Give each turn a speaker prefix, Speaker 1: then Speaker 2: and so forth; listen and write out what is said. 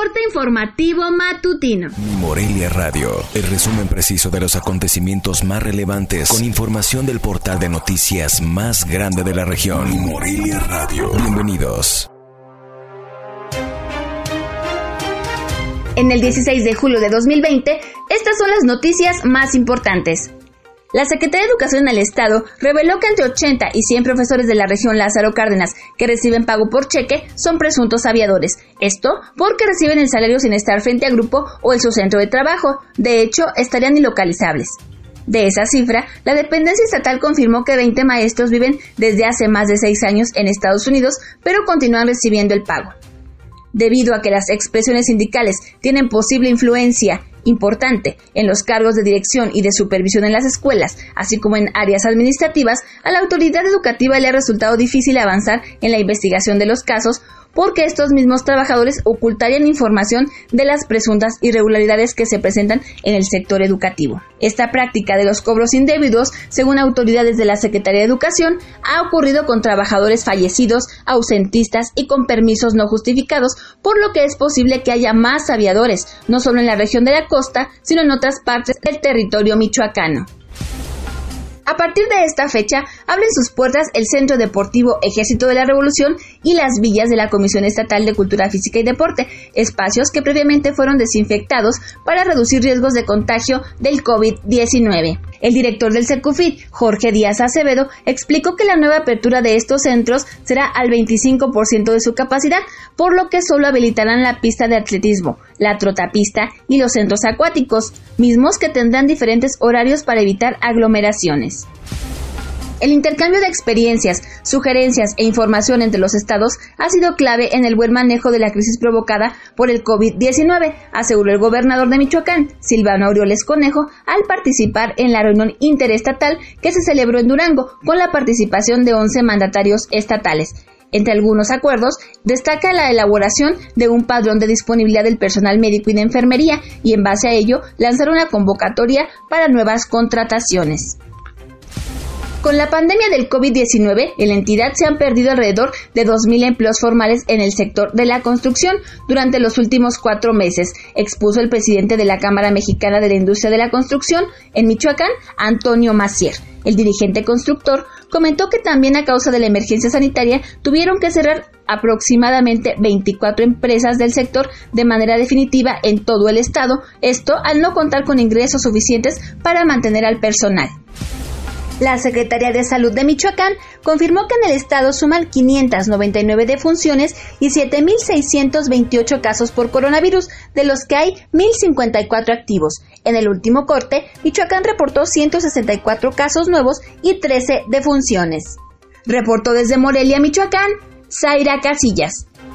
Speaker 1: Corte informativo matutino.
Speaker 2: Morelia Radio, el resumen preciso de los acontecimientos más relevantes con información del portal de noticias más grande de la región. Morelia Radio. Bienvenidos.
Speaker 1: En el 16 de julio de 2020, estas son las noticias más importantes. La Secretaría de Educación del Estado reveló que entre 80 y 100 profesores de la región Lázaro Cárdenas que reciben pago por cheque son presuntos aviadores. Esto porque reciben el salario sin estar frente a grupo o en su centro de trabajo. De hecho, estarían ilocalizables. De esa cifra, la dependencia estatal confirmó que 20 maestros viven desde hace más de 6 años en Estados Unidos, pero continúan recibiendo el pago. Debido a que las expresiones sindicales tienen posible influencia importante en los cargos de dirección y de supervisión en las escuelas, así como en áreas administrativas, a la autoridad educativa le ha resultado difícil avanzar en la investigación de los casos porque estos mismos trabajadores ocultarían información de las presuntas irregularidades que se presentan en el sector educativo. Esta práctica de los cobros indebidos, según autoridades de la Secretaría de Educación, ha ocurrido con trabajadores fallecidos, ausentistas y con permisos no justificados, por lo que es posible que haya más aviadores, no solo en la región de la costa, sino en otras partes del territorio michoacano. A partir de esta fecha, abren sus puertas el Centro Deportivo Ejército de la Revolución y las villas de la Comisión Estatal de Cultura Física y Deporte, espacios que previamente fueron desinfectados para reducir riesgos de contagio del COVID-19. El director del CECUFIT, Jorge Díaz Acevedo, explicó que la nueva apertura de estos centros será al 25% de su capacidad, por lo que solo habilitarán la pista de atletismo, la trotapista y los centros acuáticos, mismos que tendrán diferentes horarios para evitar aglomeraciones. El intercambio de experiencias, sugerencias e información entre los estados ha sido clave en el buen manejo de la crisis provocada por el COVID-19, aseguró el gobernador de Michoacán, Silvano Aureoles Conejo, al participar en la reunión interestatal que se celebró en Durango con la participación de 11 mandatarios estatales. Entre algunos acuerdos, destaca la elaboración de un padrón de disponibilidad del personal médico y de enfermería y en base a ello lanzar una convocatoria para nuevas contrataciones. Con la pandemia del COVID-19, en la entidad se han perdido alrededor de 2.000 empleos formales en el sector de la construcción durante los últimos cuatro meses, expuso el presidente de la Cámara Mexicana de la Industria de la Construcción en Michoacán, Antonio Macier. El dirigente constructor comentó que también a causa de la emergencia sanitaria tuvieron que cerrar aproximadamente 24 empresas del sector de manera definitiva en todo el estado, esto al no contar con ingresos suficientes para mantener al personal. La Secretaría de Salud de Michoacán confirmó que en el estado suman 599 defunciones y 7.628 casos por coronavirus, de los que hay 1.054 activos. En el último corte, Michoacán reportó 164 casos nuevos y 13 defunciones. Reportó desde Morelia, Michoacán, Zaira Casillas.